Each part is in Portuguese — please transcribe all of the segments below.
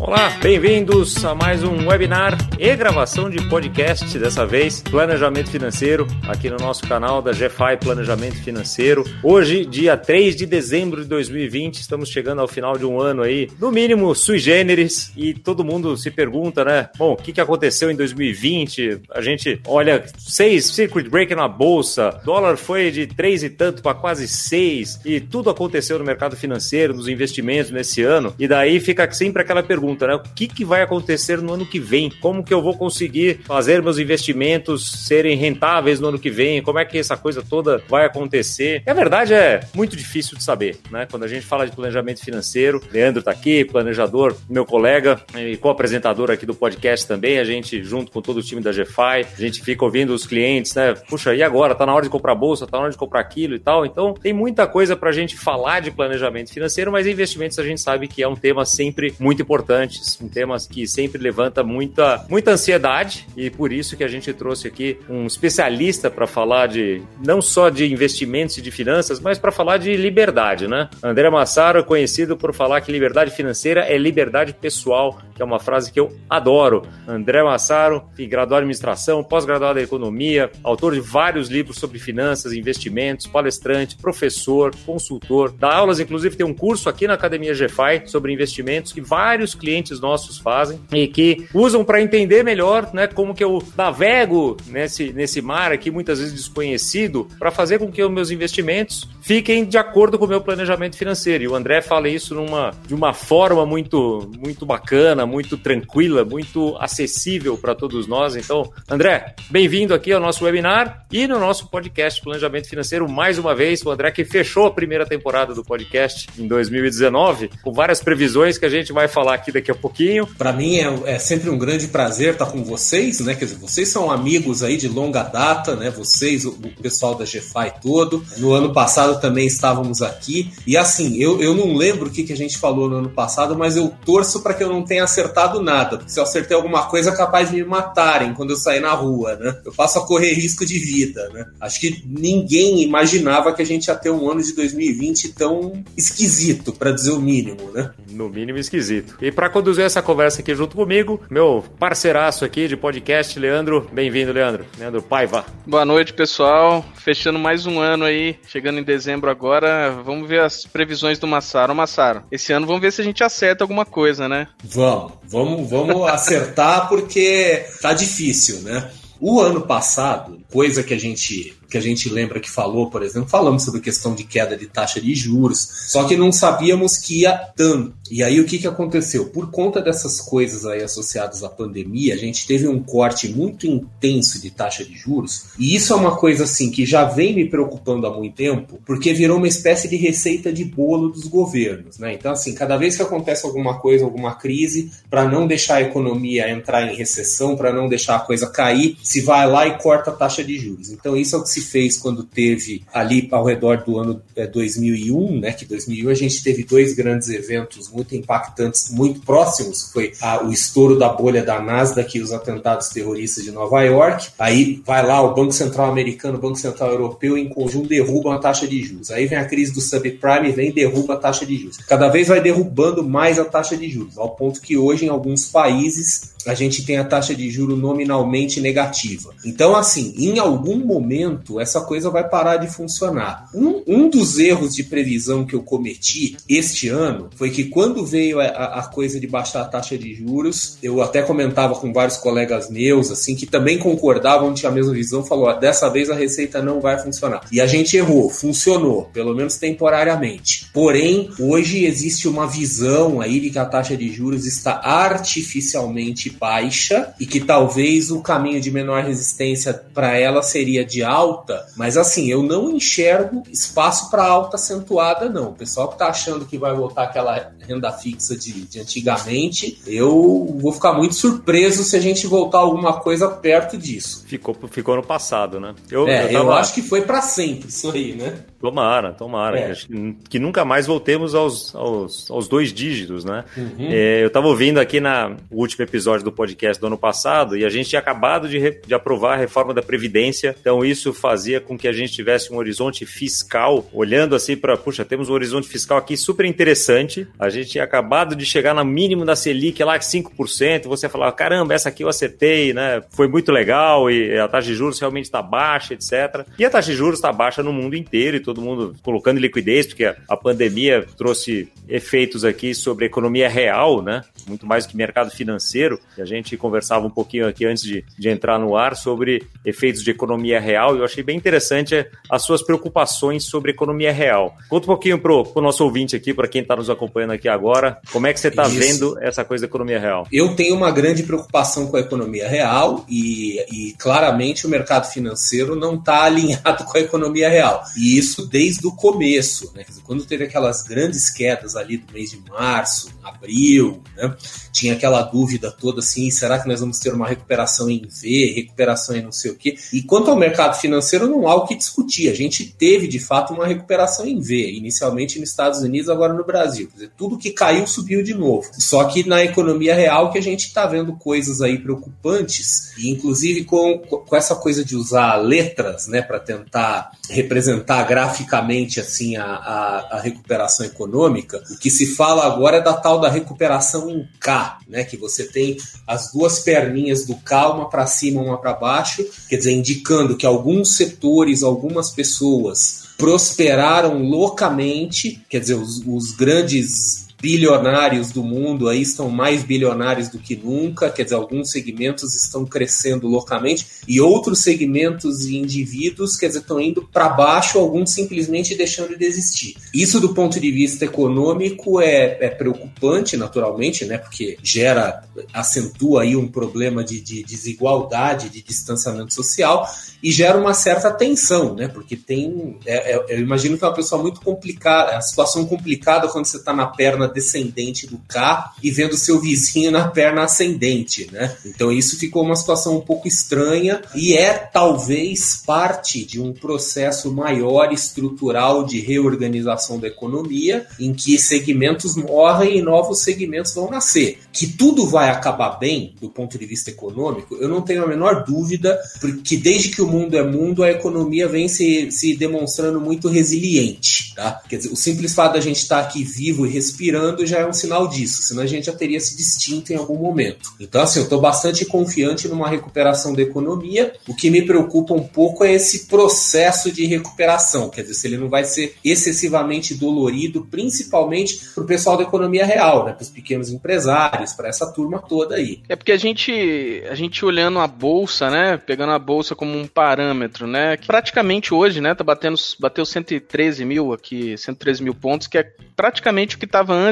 Olá, bem-vindos a mais um webinar e gravação de podcast, dessa vez Planejamento Financeiro, aqui no nosso canal da GFI Planejamento Financeiro. Hoje, dia 3 de dezembro de 2020, estamos chegando ao final de um ano aí, no mínimo sui generis, e todo mundo se pergunta, né? Bom, o que, aconteceu em 2020? A gente olha, seis circuit breaker na bolsa, dólar foi de três e tanto para quase seis, e tudo aconteceu no mercado financeiro, nos investimentos nesse ano, e daí fica sempre aquela pergunta pergunta, né? O que, que vai acontecer no ano que vem? Como que eu vou conseguir fazer meus investimentos serem rentáveis no ano que vem? Como é que essa coisa toda vai acontecer? E a verdade é muito difícil de saber, né? Quando a gente fala de planejamento financeiro, Leandro está aqui, planejador, meu colega e co-apresentador aqui do podcast também, a gente junto com todo o time da GFI, a gente fica ouvindo os clientes, né? Puxa, e agora? Tá na hora de comprar bolsa, tá na hora de comprar aquilo e tal. Então, tem muita coisa para a gente falar de planejamento financeiro, mas investimentos a gente sabe que é um tema sempre muito importante importantes, um tema que sempre levanta muita, muita ansiedade e por isso que a gente trouxe aqui um especialista para falar de não só de investimentos e de finanças, mas para falar de liberdade, né? André Massaro é conhecido por falar que liberdade financeira é liberdade pessoal, que é uma frase que eu adoro. André Massaro, graduado em administração, pós-graduado em economia, autor de vários livros sobre finanças, investimentos, palestrante, professor, consultor, dá aulas, inclusive tem um curso aqui na Academia GFI sobre investimentos que vários clientes clientes nossos fazem e que usam para entender melhor, né, como que eu navego nesse, nesse mar aqui muitas vezes desconhecido para fazer com que os meus investimentos fiquem de acordo com o meu planejamento financeiro. E o André fala isso numa, de uma forma muito, muito bacana, muito tranquila, muito acessível para todos nós. Então, André, bem-vindo aqui ao nosso webinar e no nosso podcast Planejamento Financeiro mais uma vez. O André que fechou a primeira temporada do podcast em 2019, com várias previsões que a gente vai falar aqui a pouquinho. Para mim é, é, sempre um grande prazer estar com vocês, né? Quer dizer, vocês são amigos aí de longa data, né? Vocês, o, o pessoal da GFI todo. No ano passado também estávamos aqui. E assim, eu, eu não lembro o que, que a gente falou no ano passado, mas eu torço para que eu não tenha acertado nada. Porque se eu acertei alguma coisa, é capaz de me matarem quando eu sair na rua, né? Eu passo a correr risco de vida, né? Acho que ninguém imaginava que a gente ia ter um ano de 2020 tão esquisito, para dizer o mínimo, né? No mínimo esquisito. E para conduzir essa conversa aqui junto comigo, meu parceiraço aqui de podcast, Leandro. Bem-vindo, Leandro. Leandro Paiva. Boa noite, pessoal. Fechando mais um ano aí, chegando em dezembro agora. Vamos ver as previsões do Massaro. Massaro, esse ano vamos ver se a gente acerta alguma coisa, né? Vamos, vamos, vamos acertar porque tá difícil, né? O ano passado, coisa que a gente que a gente lembra que falou, por exemplo, falamos sobre questão de queda de taxa de juros, só que não sabíamos que ia tanto. E aí o que, que aconteceu? Por conta dessas coisas aí associadas à pandemia, a gente teve um corte muito intenso de taxa de juros, e isso é uma coisa assim que já vem me preocupando há muito tempo, porque virou uma espécie de receita de bolo dos governos, né? Então assim, cada vez que acontece alguma coisa, alguma crise, para não deixar a economia entrar em recessão, para não deixar a coisa cair, se vai lá e corta a taxa de juros. Então isso é o que se fez quando teve ali ao redor do ano 2001, é, né, que 2001 a gente teve dois grandes eventos muito impactantes, muito próximos, foi a, o estouro da bolha da Nasdaq e os atentados terroristas de Nova York. Aí vai lá o Banco Central americano, o Banco Central europeu em conjunto derrubam a taxa de juros. Aí vem a crise do subprime, vem e derruba a taxa de juros. Cada vez vai derrubando mais a taxa de juros, ao ponto que hoje em alguns países a gente tem a taxa de juro nominalmente negativa. Então, assim, em algum momento essa coisa vai parar de funcionar. Um, um dos erros de previsão que eu cometi este ano foi que quando veio a, a, coisa de baixar a taxa de juros, eu até comentava com vários colegas meus, assim, que também concordavam, tinha a mesma visão, falou: ah, dessa vez a receita não vai funcionar. E a gente errou, funcionou, pelo menos temporariamente. Porém, hoje existe uma visão aí de que a taxa de juros está artificialmente baixa e que talvez o caminho de menor resistência para ela seria de alta, mas assim, eu não enxergo espaço para alta acentuada, não. O pessoal que está achando que vai voltar aquela renda fixa de, de antigamente, eu vou ficar muito surpreso se a gente voltar alguma coisa perto disso. Ficou, ficou no passado, né? Eu, é, eu, tava... eu acho que foi para sempre isso aí, né? Tomara, tomara. É. Que, que, nunca mais voltemos aos, aos, aos dois dígitos, né? Uhum. É, eu estava ouvindo aqui na último episódio do podcast do ano passado e a gente tinha acabado de, re, de aprovar a reforma da Previdência, então isso fazia com que a gente tivesse um horizonte fiscal, olhando assim para, puxa, temos um horizonte fiscal aqui super interessante, a gente tinha acabado de chegar no mínimo da Selic lá, 5%, você falava, caramba, essa aqui eu acertei, né? Foi muito legal e a taxa de juros realmente está baixa, etc. E a taxa de juros está baixa no mundo inteiro e todo mundo colocando liquidez, porque a pandemia trouxe efeitos aqui sobre a economia real, né? Muito mais do que mercado financeiro. E a gente conversava um pouquinho aqui antes de, de entrar no ar sobre efeitos de economia real. E eu achei bem interessante as suas preocupações sobre economia real. Conta um pouquinho pro nosso ouvinte aqui, para quem está nos acompanhando aqui agora, como é que você está vendo essa coisa da economia real? Eu tenho uma grande preocupação com a economia real e, e claramente o mercado financeiro não está alinhado com a economia real. E isso desde o começo, né? Quando teve aquelas grandes quedas ali do mês de março, abril, né? tinha aquela dúvida toda assim, será que nós vamos ter uma recuperação em V, recuperação em não sei o quê? E quanto ao mercado financeiro, não há o que discutir. A gente teve, de fato, uma recuperação em V, inicialmente nos Estados Unidos, agora no Brasil. Quer dizer, tudo que caiu subiu de novo. Só que na economia real que a gente está vendo coisas aí preocupantes, e inclusive com, com essa coisa de usar letras, né, para tentar representar graficamente assim a, a, a recuperação econômica, o que se fala agora é da tal da recuperação em K, né? Que você tem as duas perninhas do K, uma para cima, uma para baixo, quer dizer, indicando que alguns setores, algumas pessoas prosperaram loucamente, quer dizer, os, os grandes bilionários do mundo aí estão mais bilionários do que nunca, quer dizer, alguns segmentos estão crescendo loucamente e outros segmentos e indivíduos, quer dizer, estão indo para baixo, alguns simplesmente deixando de existir. Isso do ponto de vista econômico é, é preocupante, naturalmente, né, porque gera, acentua aí um problema de, de desigualdade, de distanciamento social e gera uma certa tensão, né, porque tem, é, é, eu imagino que é uma pessoa muito complicada, é a situação complicada quando você está na perna descendente do K e vendo seu vizinho na perna ascendente, né? Então isso ficou uma situação um pouco estranha e é talvez parte de um processo maior estrutural de reorganização da economia, em que segmentos morrem e novos segmentos vão nascer. Que tudo vai acabar bem do ponto de vista econômico, eu não tenho a menor dúvida, porque desde que o mundo é mundo, a economia vem se, se demonstrando muito resiliente, tá? Quer dizer, o simples fato da gente estar aqui vivo e respirando já é um sinal disso, senão a gente já teria se distinto em algum momento. Então, assim, eu estou bastante confiante numa recuperação da economia. O que me preocupa um pouco é esse processo de recuperação, quer dizer, se ele não vai ser excessivamente dolorido, principalmente para o pessoal da economia real, né, para os pequenos empresários, para essa turma toda aí. É porque a gente, a gente olhando a bolsa, né, pegando a bolsa como um parâmetro, né, que praticamente hoje, né, tá batendo, bateu 113 mil aqui, 113 mil pontos, que é praticamente o que estava antes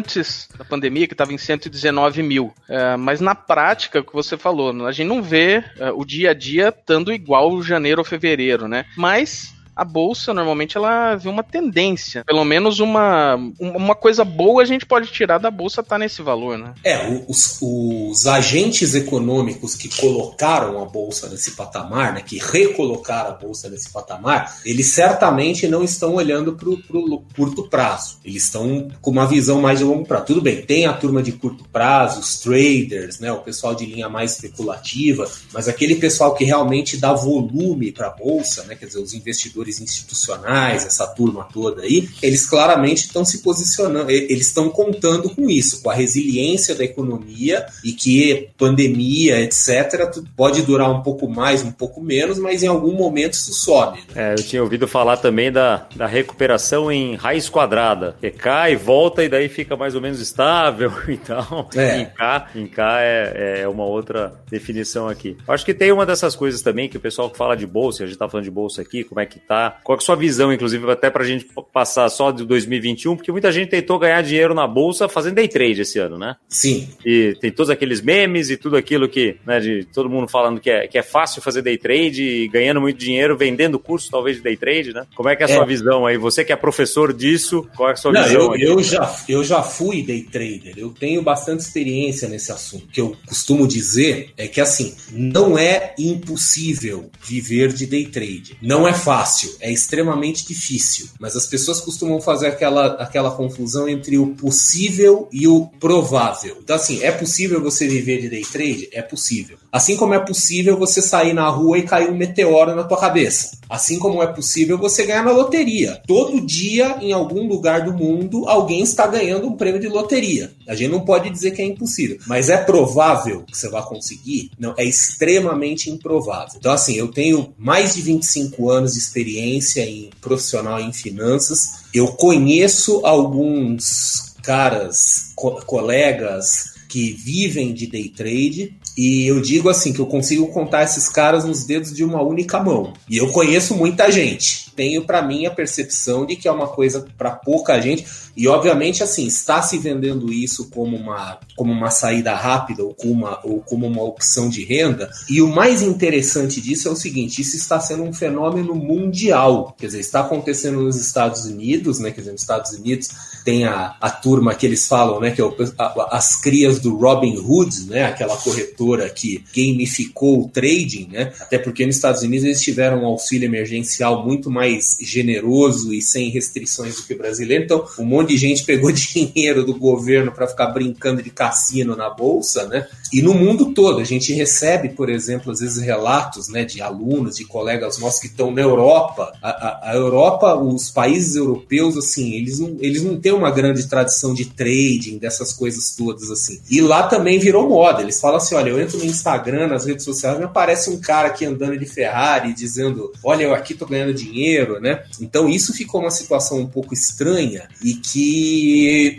da pandemia, que estava em 119 mil. É, mas na prática, o que você falou, a gente não vê é, o dia a dia estando igual janeiro ou fevereiro, né? Mas a bolsa normalmente ela vê uma tendência, pelo menos uma, uma coisa boa a gente pode tirar da bolsa tá nesse valor, né? É, os, os agentes econômicos que colocaram a bolsa nesse patamar, né, que recolocaram a bolsa nesse patamar, eles certamente não estão olhando para o curto prazo. Eles estão com uma visão mais de longo prazo. Tudo bem, tem a turma de curto prazo, os traders, né, o pessoal de linha mais especulativa, mas aquele pessoal que realmente dá volume para a bolsa, né, quer dizer, os investidores gestores institucionais, essa turma toda aí, eles claramente estão se posicionando, eles estão contando com isso, com a resiliência da economia e que pandemia, etc., pode durar um pouco mais, um pouco menos, mas em algum momento isso sobe. Né? É, eu tinha ouvido falar também da, da recuperação em raiz quadrada, que cai, volta e daí fica mais ou menos estável. Então, é. em K, em K é, é uma outra definição aqui. Acho que tem uma dessas coisas também que o pessoal fala de bolsa, a gente tá falando de bolsa aqui, como é que tá qual é a sua visão, inclusive, até para a gente passar só de 2021, porque muita gente tentou ganhar dinheiro na bolsa fazendo day trade esse ano, né? Sim. E tem todos aqueles memes e tudo aquilo que, né, de todo mundo falando que é, que é fácil fazer day trade e ganhando muito dinheiro vendendo curso, talvez, de day trade, né? Como é que é a é. sua visão aí? Você que é professor disso, qual é a sua Não, visão? Eu, eu, já, eu já fui day trader, eu tenho bastante experiência nesse assunto. O que eu costumo dizer é que, assim, não é impossível viver de day trade. Não é fácil é extremamente difícil. Mas as pessoas costumam fazer aquela, aquela confusão entre o possível e o provável. Então, assim, é possível você viver de day trade? É possível. Assim como é possível você sair na rua e cair um meteoro na tua cabeça. Assim como é possível você ganhar na loteria. Todo dia, em algum lugar do mundo, alguém está ganhando um prêmio de loteria. A gente não pode dizer que é impossível. Mas é provável que você vá conseguir? Não, é extremamente improvável. Então, assim, eu tenho mais de 25 anos de experiência em profissional em finanças. Eu conheço alguns caras, co colegas que vivem de day trade e eu digo assim que eu consigo contar esses caras nos dedos de uma única mão. E eu conheço muita gente. Tenho para mim a percepção de que é uma coisa para pouca gente. E obviamente assim está se vendendo isso como uma como uma saída rápida ou como uma, ou como uma opção de renda. E o mais interessante disso é o seguinte: isso está sendo um fenômeno mundial. Quer dizer, está acontecendo nos Estados Unidos, né? Quer dizer, nos Estados Unidos tem a, a turma que eles falam, né? Que é o, a, as crias do Robin Hood, né? Aquela corretora que gamificou o trading, né? Até porque nos Estados Unidos eles tiveram um auxílio emergencial muito mais generoso e sem restrições do que o brasileiro. Então, um monte de gente pegou dinheiro do governo para ficar brincando de cassino na bolsa, né? E no mundo todo, a gente recebe, por exemplo, às vezes relatos, né, de alunos, de colegas nossos que estão na Europa. A, a, a Europa, os países europeus, assim, eles não, eles não têm uma grande tradição de trading, dessas coisas todas, assim. E lá também virou moda. Eles falam assim, olha, eu entro no Instagram, nas redes sociais, me aparece um cara aqui andando de Ferrari, dizendo: Olha, eu aqui tô ganhando dinheiro, né? Então isso ficou uma situação um pouco estranha e que,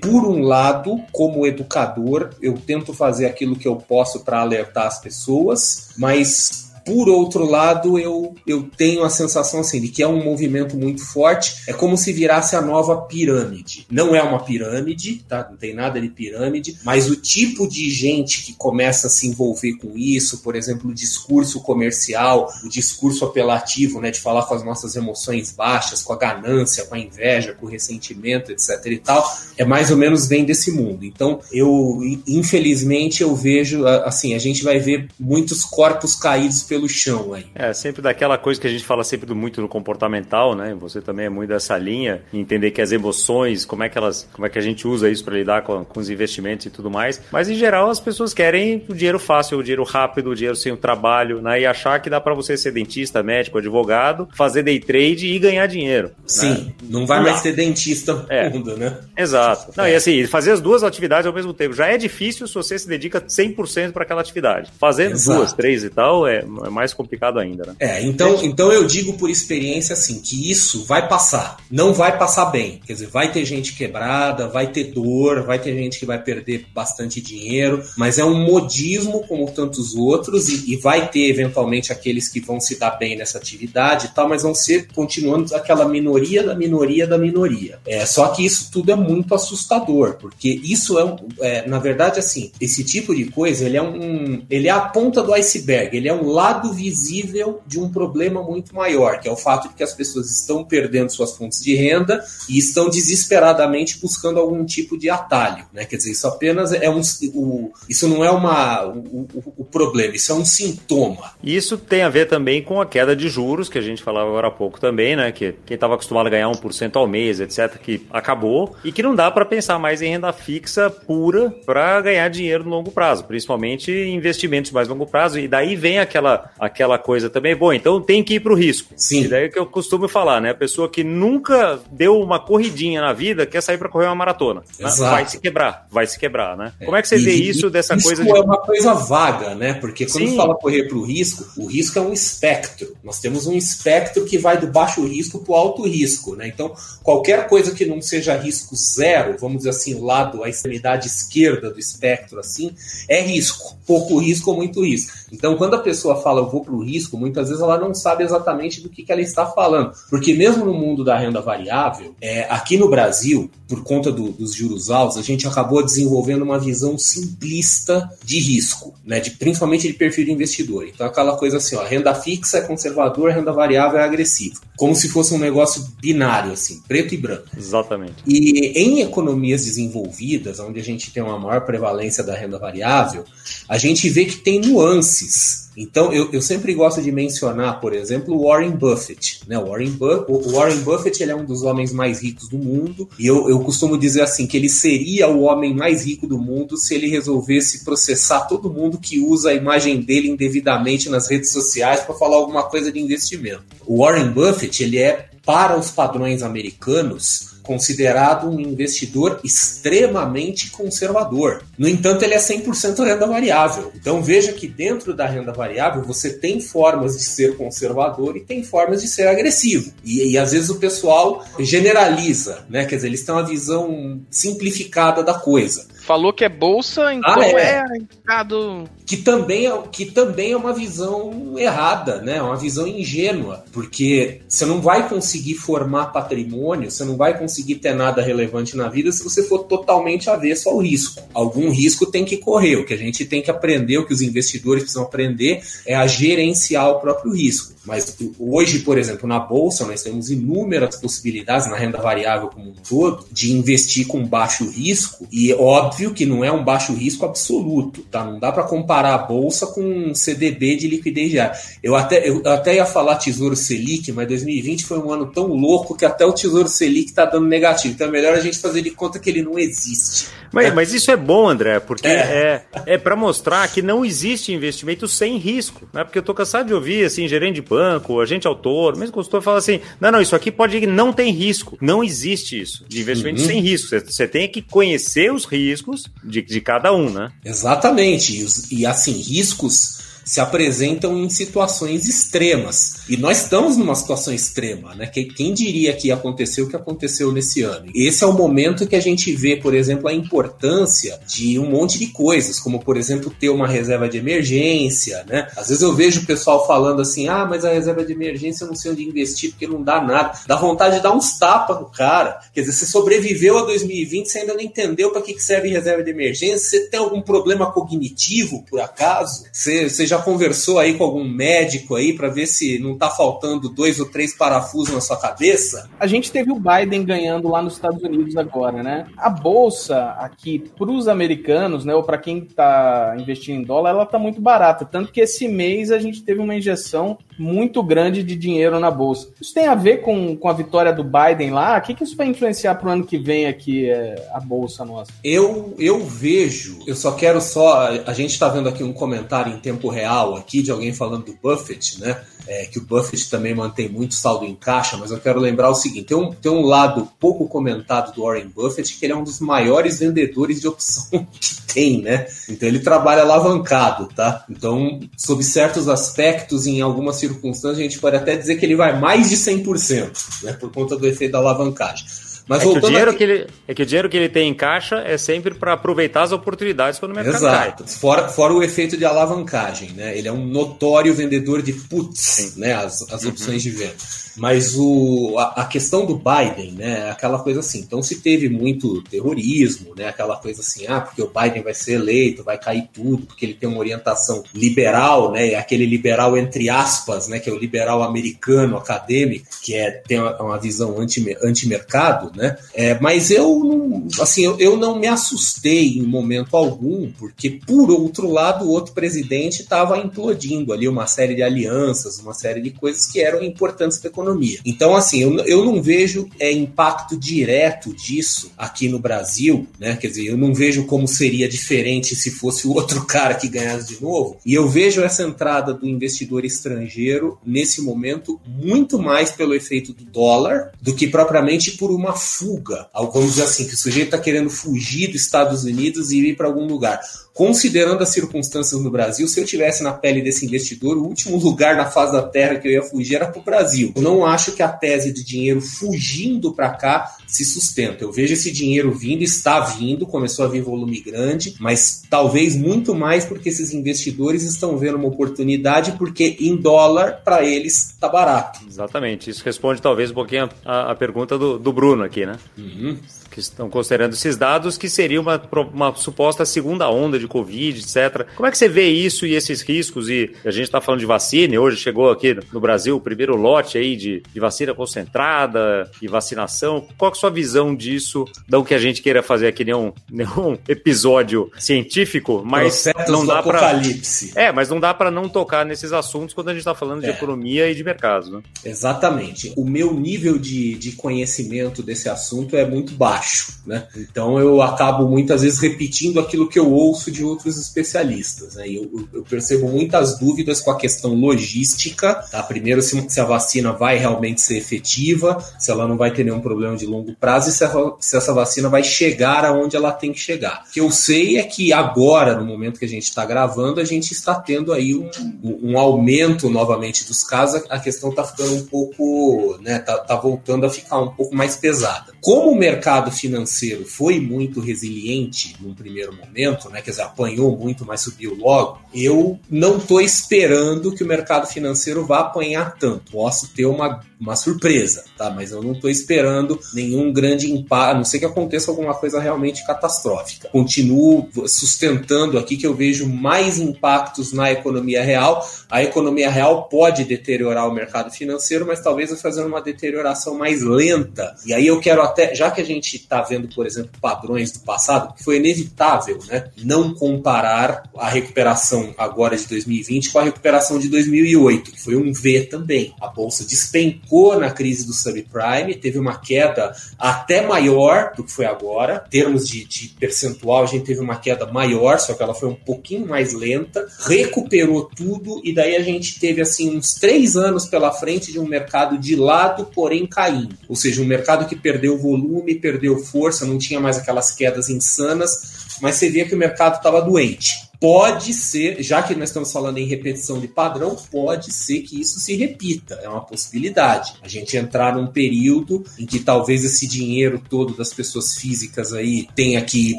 por um lado, como educador, eu tento fazer aquilo que eu posso para alertar as pessoas, mas por outro lado, eu, eu tenho a sensação assim de que é um movimento muito forte. É como se virasse a nova pirâmide. Não é uma pirâmide, tá? Não tem nada de pirâmide, mas o tipo de gente que começa a se envolver com isso, por exemplo, o discurso comercial, o discurso apelativo, né, de falar com as nossas emoções baixas, com a ganância, com a inveja, com o ressentimento, etc e tal, é mais ou menos vem desse mundo. Então, eu infelizmente eu vejo assim, a gente vai ver muitos corpos caídos pelo pelo chão aí. É, sempre daquela coisa que a gente fala sempre do, muito no comportamental, né? Você também é muito dessa linha, entender que as emoções, como é que elas, como é que a gente usa isso para lidar com, com, os investimentos e tudo mais. Mas em geral as pessoas querem o dinheiro fácil, o dinheiro rápido, o dinheiro sem o trabalho, né? E achar que dá para você ser dentista, médico, advogado, fazer day trade e ganhar dinheiro. Sim, né? não vai mais ser dentista é. mundo, né? Exato. Não, é. e assim, fazer as duas atividades ao mesmo tempo já é difícil se você se dedica 100% para aquela atividade. Fazendo Exato. duas, três e tal, é, é mais complicado ainda, né? É, então, então eu digo por experiência assim, que isso vai passar. Não vai passar bem. Quer dizer, vai ter gente quebrada, vai ter dor, vai ter gente que vai perder bastante dinheiro, mas é um modismo como tantos outros e, e vai ter eventualmente aqueles que vão se dar bem nessa atividade e tal, mas vão ser continuando aquela minoria da minoria da minoria. É, só que isso tudo é muito assustador, porque isso é, é na verdade, assim, esse tipo de coisa, ele é um, ele é a ponta do iceberg, ele é um lado lado visível de um problema muito maior, que é o fato de que as pessoas estão perdendo suas fontes de renda e estão desesperadamente buscando algum tipo de atalho. Né? Quer dizer, isso apenas é um. O, isso não é uma, o, o, o problema, isso é um sintoma. Isso tem a ver também com a queda de juros, que a gente falava agora há pouco também, né? Que quem estava acostumado a ganhar 1% ao mês, etc., que acabou, e que não dá para pensar mais em renda fixa pura para ganhar dinheiro no longo prazo, principalmente investimentos mais longo prazo. E daí vem aquela aquela coisa também, bom, então tem que ir para o risco. Sim. E daí é que eu costumo falar, né? A pessoa que nunca deu uma corridinha na vida quer sair para correr uma maratona. Exato. Vai se quebrar, vai se quebrar, né? É. Como é que você e, vê isso dessa risco coisa de... é uma coisa vaga, né? Porque quando Sim. fala correr para o risco, o risco é um espectro. Nós temos um espectro que vai do baixo risco para o alto risco, né? Então, qualquer coisa que não seja risco zero, vamos dizer assim, o lado, a extremidade esquerda do espectro, assim, é risco. Pouco risco ou muito risco. Então, quando a pessoa fala eu vou para o risco, muitas vezes ela não sabe exatamente do que, que ela está falando. Porque mesmo no mundo da renda variável, é, aqui no Brasil, por conta do, dos juros altos, a gente acabou desenvolvendo uma visão simplista de risco, né? De, principalmente de perfil de investidor. Então, aquela coisa assim, ó, renda fixa é conservador, renda variável é agressiva. Como se fosse um negócio binário, assim, preto e branco. Exatamente. E em economias desenvolvidas, onde a gente tem uma maior prevalência da renda variável, a gente vê que tem nuances Então, eu, eu sempre gosto de mencionar, por exemplo, Warren Buffett. Né? Warren Bu o Warren Buffett ele é um dos homens mais ricos do mundo, e eu, eu costumo dizer assim, que ele seria o homem mais rico do mundo se ele resolvesse processar todo mundo que usa a imagem dele indevidamente nas redes sociais para falar alguma coisa de investimento. O Warren Buffett, ele é, para os padrões americanos, considerado um investidor extremamente conservador. No entanto, ele é 100% renda variável. Então veja que dentro da renda variável você tem formas de ser conservador e tem formas de ser agressivo. E, e às vezes o pessoal generaliza, né? Quer dizer, eles têm uma visão simplificada da coisa. Falou que é bolsa, então ah, é, é mercado. Que também, é, que também é uma visão errada, né? Uma visão ingênua. Porque você não vai conseguir formar patrimônio, você não vai conseguir ter nada relevante na vida se você for totalmente avesso ao risco. Algum risco tem que correr. O que a gente tem que aprender, o que os investidores precisam aprender, é a gerenciar o próprio risco. Mas hoje, por exemplo, na bolsa, nós temos inúmeras possibilidades, na renda variável como um todo, de investir com baixo risco. E óbvio que não é um baixo risco absoluto, tá? Não dá para comparar a bolsa com um CDB de liquidez diária. Eu até, eu até ia falar Tesouro Selic, mas 2020 foi um ano tão louco que até o Tesouro Selic está dando negativo. Então é melhor a gente fazer de conta que ele não existe. Mas, é. mas isso é bom, André, porque é, é, é para mostrar que não existe investimento sem risco. Né? Porque eu tô cansado de ouvir assim, gerente de banco, agente autor, mesmo consultor fala assim: não, não, isso aqui pode não tem risco. Não existe isso. De investimento uhum. sem risco. Você tem que conhecer os riscos de, de cada um, né? Exatamente. E, e assim, riscos se apresentam em situações extremas. E nós estamos numa situação extrema, né? Quem diria que aconteceu o que aconteceu nesse ano? Esse é o momento que a gente vê, por exemplo, a importância de um monte de coisas, como, por exemplo, ter uma reserva de emergência, né? Às vezes eu vejo o pessoal falando assim: ah, mas a reserva de emergência eu não sei onde investir porque não dá nada. Dá vontade de dar uns tapas no cara. Quer dizer, você sobreviveu a 2020, você ainda não entendeu para que serve reserva de emergência, você tem algum problema cognitivo, por acaso? Você, você já conversou aí com algum médico aí para ver se não tá faltando dois ou três parafusos na sua cabeça? A gente teve o Biden ganhando lá nos Estados Unidos agora, né? A bolsa aqui para os americanos, né, ou para quem tá investindo em dólar, ela tá muito barata, tanto que esse mês a gente teve uma injeção muito grande de dinheiro na bolsa. Isso tem a ver com, com a vitória do Biden lá? O que, que isso vai influenciar para o ano que vem aqui é, a bolsa nossa? Eu, eu vejo, eu só quero só. A gente está vendo aqui um comentário em tempo real aqui de alguém falando do Buffett, né? é, que o Buffett também mantém muito saldo em caixa, mas eu quero lembrar o seguinte: tem um, tem um lado pouco comentado do Warren Buffett, que ele é um dos maiores vendedores de opção que tem, né? Então ele trabalha alavancado, tá? Então, sob certos aspectos, em algumas circunstâncias, a gente pode até dizer que ele vai mais de 100%, né? Por conta do efeito da alavancagem. Mas é, que o dinheiro aqui... que ele, é que o dinheiro que ele tem em caixa é sempre para aproveitar as oportunidades quando o mercado Exato. cai. Fora, fora o efeito de alavancagem, né? Ele é um notório vendedor de puts, né? As, as uhum. opções de venda. Mas o, a, a, questão do Biden, né, é aquela coisa assim. Então se teve muito terrorismo, né, aquela coisa assim, ah, porque o Biden vai ser eleito, vai cair tudo, porque ele tem uma orientação liberal, né, aquele liberal entre aspas, né, que é o liberal americano acadêmico, que é tem uma, uma visão anti, anti-mercado, né. É, mas eu não, assim, eu, eu não me assustei em momento algum, porque por outro lado o outro presidente estava implodindo ali uma série de alianças, uma série de coisas que eram importantes para a economia economia. Então, assim, eu, eu não vejo é, impacto direto disso aqui no Brasil, né? Quer dizer, eu não vejo como seria diferente se fosse o outro cara que ganhasse de novo. E eu vejo essa entrada do investidor estrangeiro nesse momento muito mais pelo efeito do dólar do que propriamente por uma fuga. Vamos dizer assim, que o sujeito está querendo fugir dos Estados Unidos e ir para algum lugar. Considerando as circunstâncias no Brasil, se eu tivesse na pele desse investidor, o último lugar na face da Terra que eu ia fugir era para o Brasil. Eu não acho que a tese de dinheiro fugindo para cá se sustenta. Eu vejo esse dinheiro vindo, está vindo, começou a vir volume grande, mas talvez muito mais porque esses investidores estão vendo uma oportunidade, porque em dólar, para eles, está barato. Exatamente. Isso responde talvez um pouquinho a, a pergunta do, do Bruno aqui, né? Uhum que estão considerando esses dados, que seria uma, uma suposta segunda onda de Covid, etc. Como é que você vê isso e esses riscos? E a gente está falando de vacina, e hoje chegou aqui no Brasil o primeiro lote aí de, de vacina concentrada e vacinação. Qual é a sua visão disso? Não que a gente queira fazer aqui nenhum, nenhum episódio científico, mas não dá para apocalipse. É, mas não dá para não tocar nesses assuntos quando a gente está falando de É. economia e de mercado, né? Exatamente. O meu nível de, de conhecimento desse assunto é muito baixo, né? Então eu acabo muitas vezes repetindo aquilo que eu ouço de outros especialistas. Né? Eu, eu- percebo muitas dúvidas com a questão logística. Tá? Primeiro, se, se a vacina vai realmente ser efetiva, se ela não vai ter nenhum problema de longo prazo e se, a- se essa vacina vai chegar aonde ela tem que chegar. O que eu sei é que agora, no momento que a gente está gravando, a gente está tendo aí um, um- um aumento novamente dos casos. A questão está ficando um pouco, né, tá, tá voltando a ficar um pouco mais pesada. Como o mercado financeiro foi muito resiliente num primeiro momento, né, quer dizer, apanhou muito, mas subiu logo, eu não estou esperando que o mercado financeiro vá apanhar tanto. Posso ter uma, uma surpresa, tá? Mas eu não estou esperando nenhum grande impacto, a não ser que aconteça alguma coisa realmente catastrófica. Continuo sustentando aqui que eu vejo mais impactos na economia real. A economia real pode deteriorar o mercado financeiro, mas talvez fazendo uma deterioração mais lenta. E aí eu quero até, já que a gente está vendo, por exemplo, padrões do passado, que foi inevitável, né? Não comparar a recuperação agora de 2020 com a recuperação de 2008, que foi um V também. A bolsa despencou na crise do subprime, teve uma queda até maior do que foi agora. Em termos de, de percentual, a gente teve uma queda maior, só que ela foi um pouquinho mais lenta, recuperou tudo e daí a gente teve assim uns três anos pela frente de um mercado de lado, porém caindo. Ou seja, um mercado que perdeu volume, perdeu força, não tinha mais aquelas quedas insanas, mas via que o mercado estava doente. Pode ser, já que nós estamos falando em repetição de padrão, pode ser que isso se repita, é uma possibilidade. A gente entrar num período em que talvez esse dinheiro todo das pessoas físicas aí tenha que ir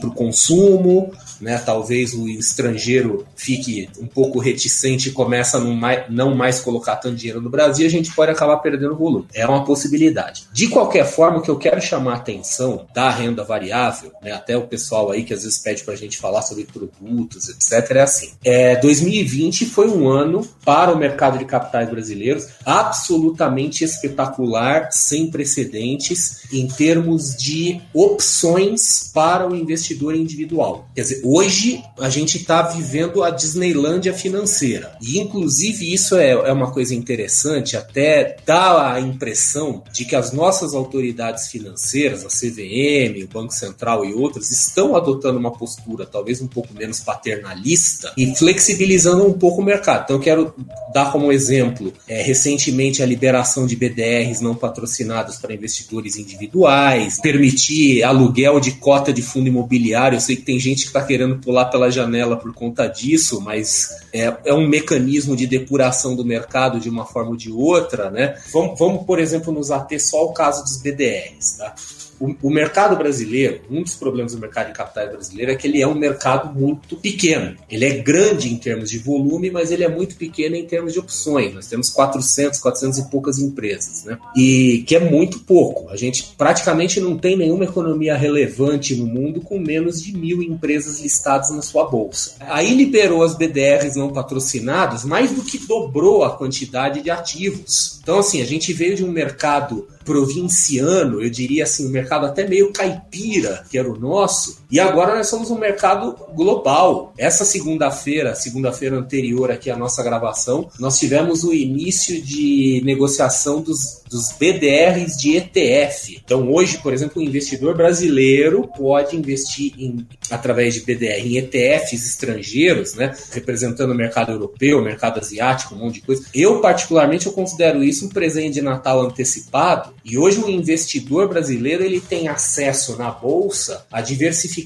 para o consumo, né? Talvez o estrangeiro fique um pouco reticente e comece a não mais, não mais colocar tanto dinheiro no Brasil, a gente pode acabar perdendo volume. É uma possibilidade. De qualquer forma, o que eu quero chamar a atenção da renda variável, né? Até o pessoal aí que às vezes pede para a gente falar sobre produtos, etc., é assim. É, 2020 foi um ano para o mercado de capitais brasileiros absolutamente espetacular, sem precedentes, em termos de opções para o investidor individual. Quer dizer, hoje a gente está vivendo a Disneylândia financeira. E, inclusive, isso é, é uma coisa interessante, até dá a impressão de que as nossas autoridades financeiras, a CVM, o Banco Central e outras, estão adotando uma postura talvez um pouco menos paternalista e flexibilizando um pouco o mercado. Então, eu quero dar como exemplo, é, recentemente, a liberação de BDRs não patrocinados para investidores individuais, permitir aluguel de cota de fundo imobiliário. Eu sei que tem gente que está querendo pular pela janela por conta disso, mas é, é, um mecanismo de depuração do mercado de uma forma ou de outra, né? Vamos, vamos por exemplo, nos ater só ao caso dos BDRs, tá? O, o, mercado brasileiro, um dos problemas do mercado de capitais brasileiro é que ele é um mercado muito pequeno. Ele é grande em termos de volume, mas ele é muito pequeno em termos de opções. Nós temos 400, 400 e poucas empresas, né? E que é muito pouco. A gente praticamente não tem nenhuma economia relevante no mundo com menos de mil empresas listadas na sua bolsa. Aí liberou as BDRs não patrocinadas, mais do que dobrou a quantidade de ativos. Então, assim, a gente veio de um mercado provinciano, eu diria assim, um mercado até meio caipira, que era o nosso, e agora nós somos um mercado global. Essa segunda-feira, segunda-feira anterior aqui à nossa gravação, nós tivemos o início de negociação dos, dos BDRs de ETF. Então, hoje, por exemplo, o investidor brasileiro pode investir em, através de BDR em ETFs estrangeiros, né, representando o mercado europeu, o mercado asiático, um monte de coisa. Eu, particularmente, eu considero isso um presente de Natal antecipado, e hoje o investidor brasileiro ele tem acesso na bolsa a diversificação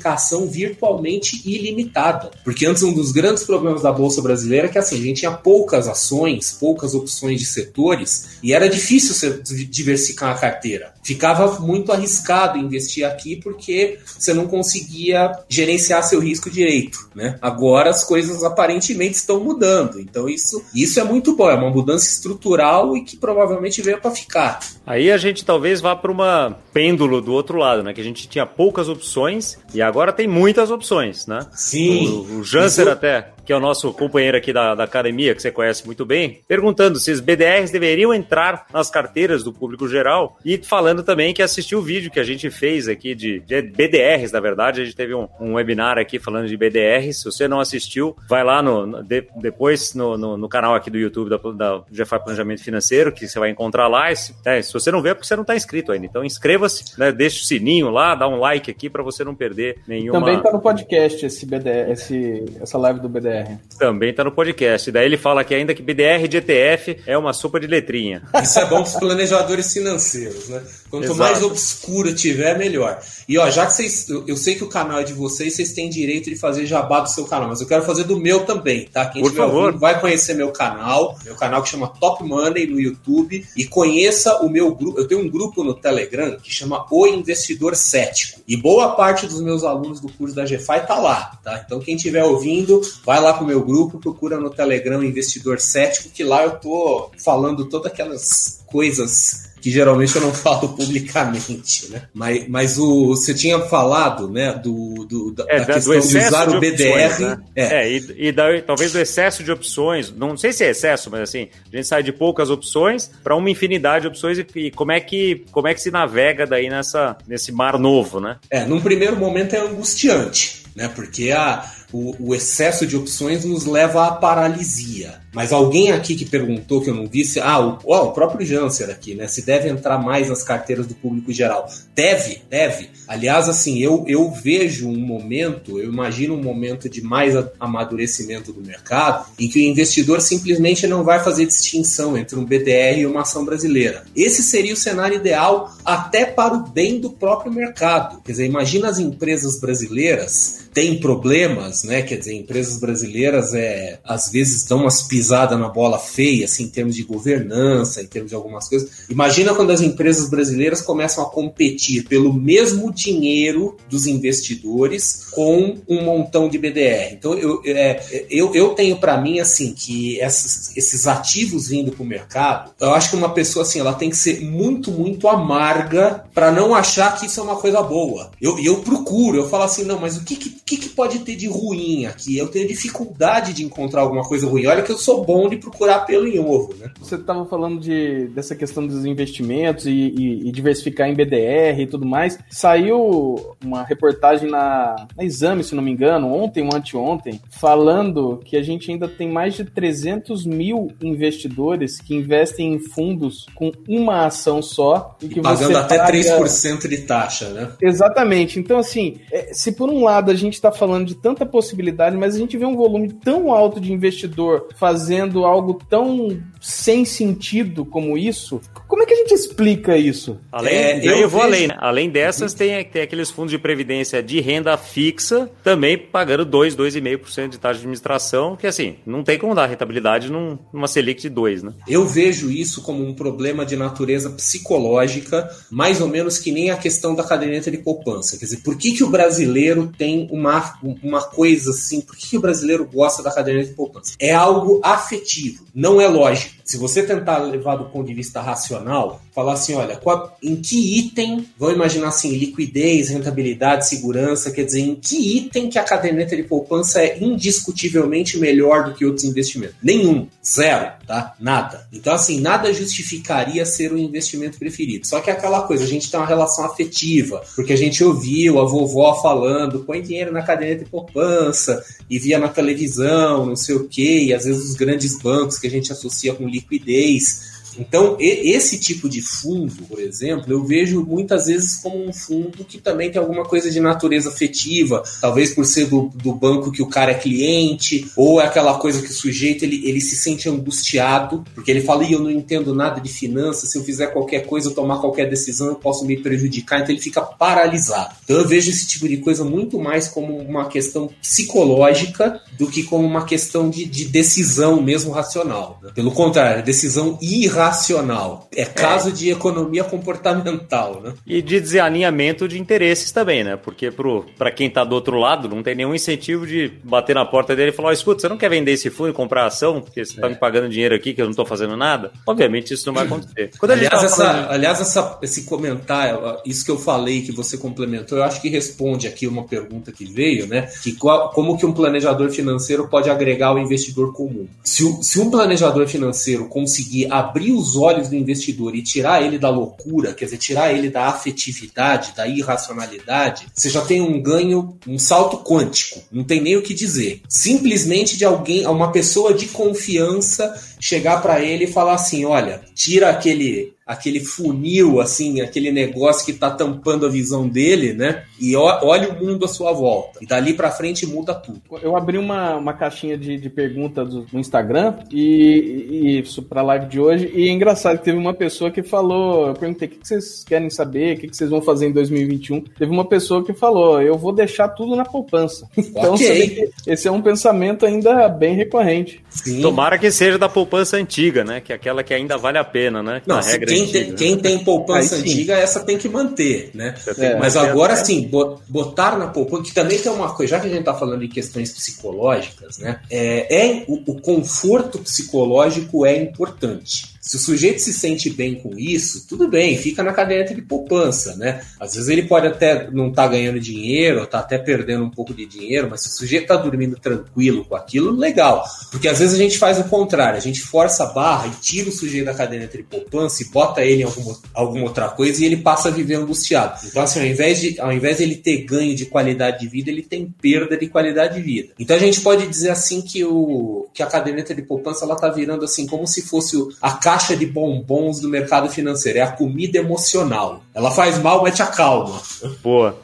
virtualmente ilimitada. Porque antes um dos grandes problemas da bolsa brasileira é que assim, a gente tinha poucas ações, poucas opções de setores e era difícil diversificar a carteira. Ficava muito arriscado investir aqui porque você não conseguia gerenciar seu risco direito, né? Agora as coisas aparentemente estão mudando. Então isso, isso é muito bom, é uma mudança estrutural e que provavelmente veio para ficar. Aí a gente talvez vá para uma pêndulo do outro lado, né? Que a gente tinha poucas opções e agora tem muitas opções, né? Sim. O, o Janser Isso... até que é o nosso companheiro aqui da, da academia, que você conhece muito bem, perguntando se os BDRs deveriam entrar nas carteiras do público geral e falando também que assistiu o vídeo que a gente fez aqui de, de BDRs, na verdade, a gente teve um, um, webinar aqui falando de BDRs. Se você não assistiu, vai lá no, de, depois no, no, no, canal aqui do YouTube da, da GFA Planejamento Financeiro, que você vai encontrar lá. E se, é, se você não vê, é porque você não está inscrito ainda. Então inscreva-se, né, deixa o sininho lá, dá um like aqui para você não perder nenhuma. Também está no podcast esse BDR, esse, essa live do BDR. BDR. Também está no podcast. Daí ele fala que ainda que BDR de ETF é uma sopa de letrinha. Isso é bom para os planejadores financeiros, né? Quanto Exato. mais obscura tiver, melhor. E ó, já que vocês. Eu, sei que o canal é de vocês, vocês têm direito de fazer jabá do seu canal, mas eu quero fazer do meu também, tá? Quem Por favor. Ouvindo, vai conhecer meu canal, meu canal que chama Top Money no YouTube, e conheça o meu grupo. Eu tenho um grupo no Telegram que chama O Investidor Cético. E boa parte dos meus alunos do curso da GFI tá lá, tá? Então quem estiver ouvindo, vai lá pro meu grupo, procura no Telegram Investidor Cético, que lá eu tô falando todas aquelas coisas que geralmente eu não falo publicamente, né? Mas, mas o, você tinha falado, né, do, do da, é, da questão de usar de o BDR. Opções, né? É, é e, e da, talvez do excesso de opções, não sei se é excesso, mas assim, a gente sai de poucas opções para uma infinidade de opções e, e, como, é que, como é que se navega daí nessa, nesse mar novo, né? É, num primeiro momento é angustiante, né? Porque a o, o, excesso de opções nos leva à paralisia. Mas alguém aqui que perguntou que eu não disse, ah, o, oh, o próprio Janser aqui, né? Se deve entrar mais nas carteiras do público geral. Deve, deve. Aliás, assim, eu, eu vejo um momento, eu imagino um momento de mais amadurecimento do mercado, em que o investidor simplesmente não vai fazer distinção entre um BDR e uma ação brasileira. Esse seria o cenário ideal até para o bem do próprio mercado. Quer dizer, imagina as empresas brasileiras têm problemas né? Quer dizer, empresas brasileiras é, às vezes dão umas pisadas na bola feia, assim, em termos de governança, em termos de algumas coisas. Imagina quando as empresas brasileiras começam a competir pelo mesmo dinheiro dos investidores com um montão de BDR. Então, eu, é, eu, eu tenho para mim, assim, que esses, esses ativos vindo para o mercado, eu acho que uma pessoa, assim, ela tem que ser muito, muito amarga para não achar que isso é uma coisa boa. Eu, eu procuro, eu falo assim, não, mas o que, que, que pode ter de ruim ruim aqui. Eu tenho dificuldade de encontrar alguma coisa ruim. Olha que eu sou bom de procurar pelo em ovo, né? Você estava falando de, dessa questão dos investimentos e, e, e, diversificar em BDR e tudo mais. Saiu uma reportagem na, na Exame, se não me engano, ontem ou anteontem, falando que a gente ainda tem mais de 300 mil investidores que investem em fundos com uma ação só. E, que e pagando até paga... 3% de taxa, né? Exatamente. Então, assim, é, se por um lado a gente está falando de tanta possibilidade, mas a gente vê um volume tão alto de investidor fazendo algo tão sem sentido como isso. Como é que a gente explica isso? Além, é, eu, eu vou vejo... além. Né? Além dessas, tem, tem aqueles fundos de previdência de renda fixa, também pagando 2, 2,5% de taxa de administração, que assim, não tem como dar rentabilidade num, numa Selic de 2, né? Eu vejo isso como um problema de natureza psicológica, mais ou menos que nem a questão da caderneta de poupança. Quer dizer, por que, que o brasileiro tem uma, uma coisa assim, por que, que o brasileiro gosta da caderneta de poupança? É algo afetivo, não é lógico. Se você tentar levar do ponto de vista racional, falar assim, olha, qual, em que item, vamos imaginar assim, liquidez, rentabilidade, segurança, quer dizer, em que item que a caderneta de poupança é indiscutivelmente melhor do que outros investimentos? Nenhum, zero, tá? Nada. Então, assim, nada justificaria ser o investimento preferido. Só que é aquela coisa, a gente tem uma relação afetiva, porque a gente ouviu a vovó falando, põe dinheiro na caderneta de poupança, e via na televisão, não sei o quê, e às vezes os grandes bancos que a gente associa com liquidez então, esse tipo de fundo, por exemplo, eu vejo muitas vezes como um fundo que também tem alguma coisa de natureza afetiva, talvez por ser do, do banco que o cara é cliente, ou é aquela coisa que o sujeito ele, ele se sente angustiado, porque ele fala, eu não entendo nada de finanças, se eu fizer qualquer coisa, tomar qualquer decisão, eu posso me prejudicar, então ele fica paralisado. Então eu vejo esse tipo de coisa muito mais como uma questão psicológica do que como uma questão de, de decisão mesmo racional. Né? Pelo contrário, decisão irracional irracional. É caso é. de economia comportamental, né? E de desalinhamento de interesses também, né? Porque para quem está do outro lado, não tem nenhum incentivo de bater na porta dele e falar: oh, escuta, você não quer vender esse fundo e comprar ação? Porque você está é. me pagando dinheiro aqui que eu não estou fazendo nada? Obviamente isso não vai acontecer. aliás, tá essa, falando... aliás essa, esse comentário, isso que eu falei que você complementou, eu acho que responde aqui uma pergunta que veio, né? Que qual, como que um planejador financeiro pode agregar ao investidor comum? Se, o, se um planejador financeiro conseguir abrir os olhos do investidor e tirar ele da loucura, quer dizer, tirar ele da afetividade, da irracionalidade, você já tem um ganho, um salto quântico. Não tem nem o que dizer. Simplesmente de alguém, uma pessoa de confiança chegar para ele e falar assim: olha, tira aquele aquele funil, assim, aquele negócio que está tampando a visão dele, né? E olha o mundo à sua volta. E dali para frente muda tudo. Eu abri uma, uma caixinha de, de perguntas no Instagram e, e isso para a live de hoje. E é engraçado que teve uma pessoa que falou: eu perguntei o que, vocês querem saber, o que, vocês vão fazer em 2021. Teve uma pessoa que falou: eu vou deixar tudo na poupança. Então, okay. esse é um pensamento ainda bem recorrente. Sim. Tomara que seja da poupança poupança antiga, né? Que é aquela que ainda vale a pena, né? Não, regra quem, antiga, tem, né? quem tem poupança antiga, essa tem que manter, né? É, Mas agora sim, botar na poupança, que também tem uma coisa, já que a gente está falando de questões psicológicas, né? É, é o, o conforto psicológico é importante. Se o sujeito se sente bem com isso, tudo bem, fica na caderneta de poupança, né? Às vezes ele pode até não estar tá ganhando dinheiro, tá até perdendo um pouco de dinheiro, mas se o sujeito está dormindo tranquilo com aquilo, legal. Porque às vezes a gente faz o contrário, a gente força a barra e tira o sujeito da caderneta de poupança e bota ele em alguma, alguma outra coisa e ele passa a viver angustiado. Então, assim, ao invés, de, ao invés de ele ter ganho de qualidade de vida, ele tem perda de qualidade de vida. Então a gente pode dizer assim que, o, que a caderneta de poupança ela tá virando assim como se fosse a caixa de bombons do mercado financeiro, é a comida emocional. Ela faz mal, mas te acalma. Boa.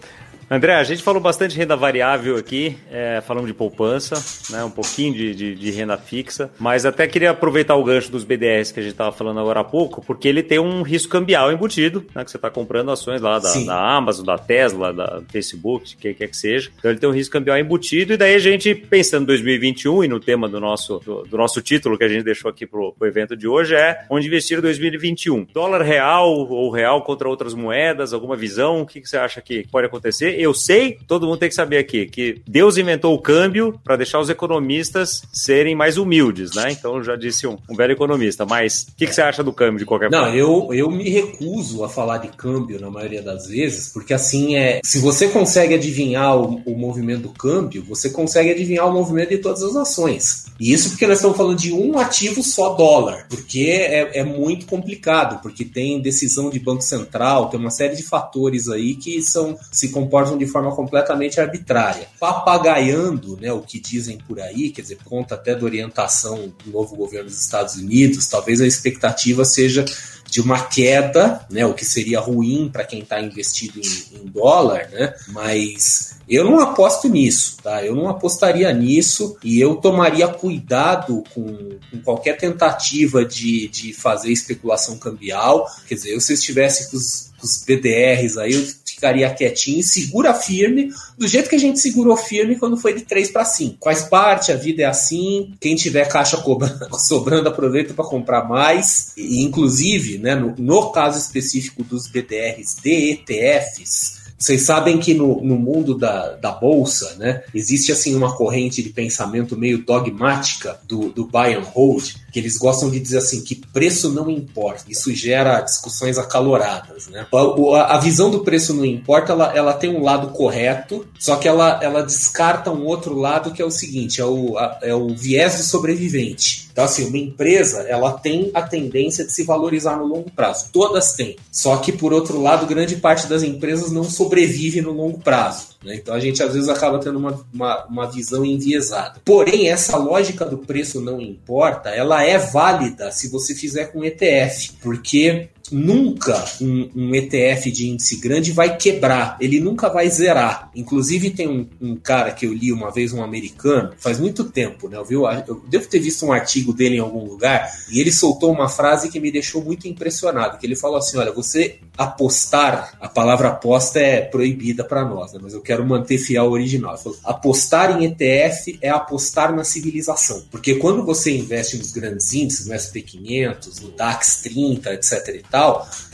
André, a gente falou bastante de renda variável aqui, é, falamos de poupança, né, um pouquinho de, de, de, renda fixa, mas até queria aproveitar o gancho dos BDRs que a gente estava falando agora há pouco, porque ele tem um risco cambial embutido, né, que você está comprando ações lá da, da, Amazon, da Tesla, da Facebook, quem quer que seja. Então ele tem um risco cambial embutido, e daí a gente, pensando em 2021 e no tema do nosso, do, do nosso título que a gente deixou aqui para o evento de hoje, é onde investir em 2021. Dólar real ou real contra outras moedas, alguma visão? O que, que você acha que pode acontecer? Eu sei, todo mundo tem que saber aqui, que Deus inventou o câmbio para deixar os economistas serem mais humildes, né? Então já disse um, um belo economista. Mas o que, que, você acha do câmbio de qualquer forma? Não, eu, eu me recuso a falar de câmbio na maioria das vezes, porque assim é. Se você consegue adivinhar o, o movimento do câmbio, você consegue adivinhar o movimento de todas as ações. E isso porque nós estamos falando de um ativo só dólar, porque é, é muito complicado, porque tem decisão de Banco Central, tem uma série de fatores aí que são se comportam de forma completamente arbitrária, papagaiando né, o que dizem por aí, quer dizer, conta até da orientação do novo governo dos Estados Unidos, talvez a expectativa seja de uma queda, né, o que seria ruim para quem está investido em, em, dólar, né, mas eu não aposto nisso, tá? Eu não apostaria nisso e eu tomaria cuidado com, com qualquer tentativa de, de fazer especulação cambial. Quer dizer, eu se estivesse com os, os BDRs aí, eu ficaria quietinho, segura firme, do jeito que a gente segurou firme quando foi de 3 para 5. Faz parte, a vida é assim. Quem tiver caixa sobrando, aproveita para comprar mais. E, inclusive, né, no, no caso específico dos BDRs de ETFs, vocês sabem que no, no mundo da, da bolsa, né, existe assim uma corrente de pensamento meio dogmática do, do buy and hold, que eles gostam de dizer assim que preço não importa. Isso gera discussões acaloradas, né? A, a visão do preço não importa, ela, ela tem um lado correto, só que ela, ela descarta um outro lado que é o seguinte, é o, a, é o viés do sobrevivente. Então, assim, uma empresa, ela tem a tendência de se valorizar no longo prazo. Todas têm. Só que, por outro lado, grande parte das empresas não sobrevive no longo prazo. Né? Então, a gente, às vezes, acaba tendo uma, uma, uma visão enviesada. Porém, essa lógica do preço não importa, ela é válida se você fizer com ETF. Porque nunca um, um, ETF de índice grande vai quebrar, ele nunca vai zerar. Inclusive, tem um, um, cara que eu li uma vez, um americano, faz muito tempo, né? Eu, eu devo ter visto um artigo dele em algum lugar, e ele soltou uma frase que me deixou muito impressionado, que ele falou assim, olha, você apostar, a palavra aposta é proibida para nós, né? mas eu quero manter fiel ao original. Falou, apostar em ETF é apostar na civilização, porque quando você investe nos grandes índices, no SP500, no DAX 30, etc e tal,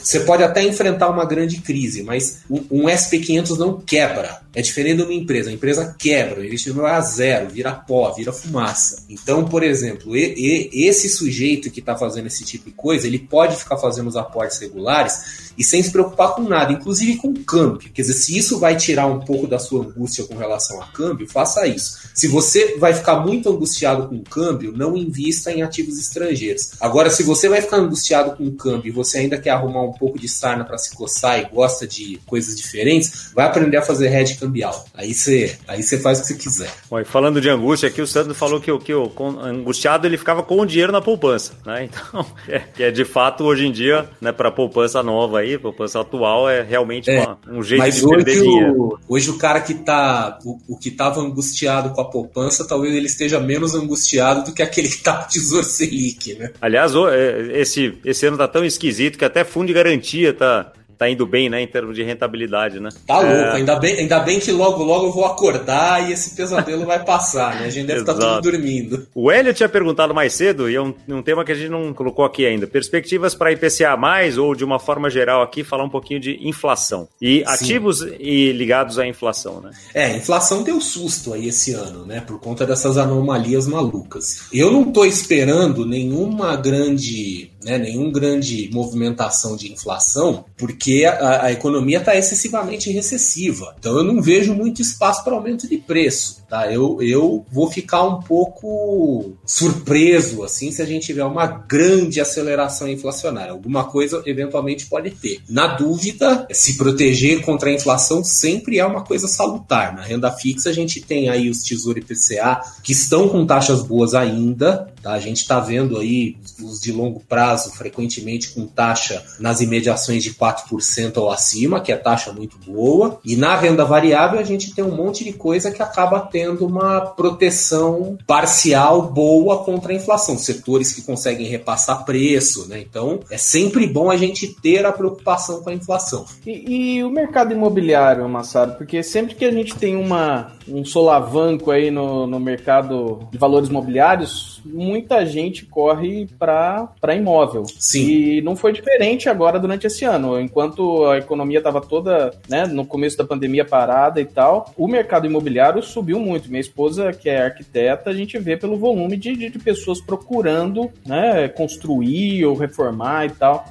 você pode até enfrentar uma grande crise, mas um SP500 não quebra. É diferente de uma empresa. A empresa quebra, o investimento vai a zero, vira pó, vira fumaça. Então, por exemplo, e, e, esse sujeito que está fazendo esse tipo de coisa, ele pode ficar fazendo os aportes regulares e sem se preocupar com nada, inclusive com câmbio. Quer dizer, se isso vai tirar um pouco da sua angústia com relação a câmbio, faça isso. Se você vai ficar muito angustiado com câmbio, não invista em ativos estrangeiros. Agora, se você vai ficar angustiado com câmbio e você ainda quer arrumar um pouco de sarna para se coçar e gosta de coisas diferentes, vai aprender a fazer hedge cambial. Aí você aí faz o que você quiser. Bom, e falando de angústia aqui, o Sandro falou que, que o angustiado ele ficava com o dinheiro na poupança, né? Então, é, que é de fato hoje em dia, né, para poupança nova aí, poupança atual é realmente é, uma, um jeito de perder o, dinheiro. Hoje o cara que tá o, o que estava angustiado com a poupança, talvez ele esteja menos angustiado do que aquele que tá no Tesouro Selic, né? Aliás, é, esse esse ano tá tão esquisito que até fundo de garantia tá tá indo bem, né, em termos de rentabilidade, né? Tá louco, é... ainda, bem, ainda bem que logo logo eu vou acordar e esse pesadelo vai passar, né? A gente deve estar tá tudo dormindo. O Hélio tinha perguntado mais cedo, e é um, um tema que a gente não colocou aqui ainda. Perspectivas para IPCA mais, ou de uma forma geral aqui, falar um pouquinho de inflação. E Sim. ativos e ligados à inflação, né? É, a inflação deu susto aí esse ano, né? Por conta dessas anomalias malucas. Eu não tô esperando nenhuma grande né, nenhum grande movimentação de inflação, porque a, a economia está excessivamente recessiva. Então eu não vejo muito espaço para aumento de preço. Tá? Eu, eu vou ficar um pouco surpreso assim se a gente tiver uma grande aceleração inflacionária. Alguma coisa eventualmente pode ter. Na dúvida, se proteger contra a inflação sempre é uma coisa salutar. Na renda fixa a gente tem aí os Tesouro IPCA que estão com taxas boas ainda. Tá? A gente está vendo aí os de longo prazo frequentemente com taxa nas imediações de 4% ou acima, que é taxa muito boa. E na renda variável a gente tem um monte de coisa que acaba tendo uma proteção parcial boa contra a inflação. Setores que conseguem repassar preço, né? Então é sempre bom a gente ter a preocupação com a inflação. E, e o mercado imobiliário, Massaro? Porque sempre que a gente tem uma, um solavanco aí no, no mercado de valores imobiliários, muita gente corre para imóvel. Sim. E não foi diferente agora durante esse ano. Enquanto a economia estava toda, né, no começo da pandemia parada e tal, o mercado imobiliário subiu muito. Minha esposa, que é arquiteta, a gente vê pelo volume de, de, de pessoas procurando né, construir ou reformar e tal.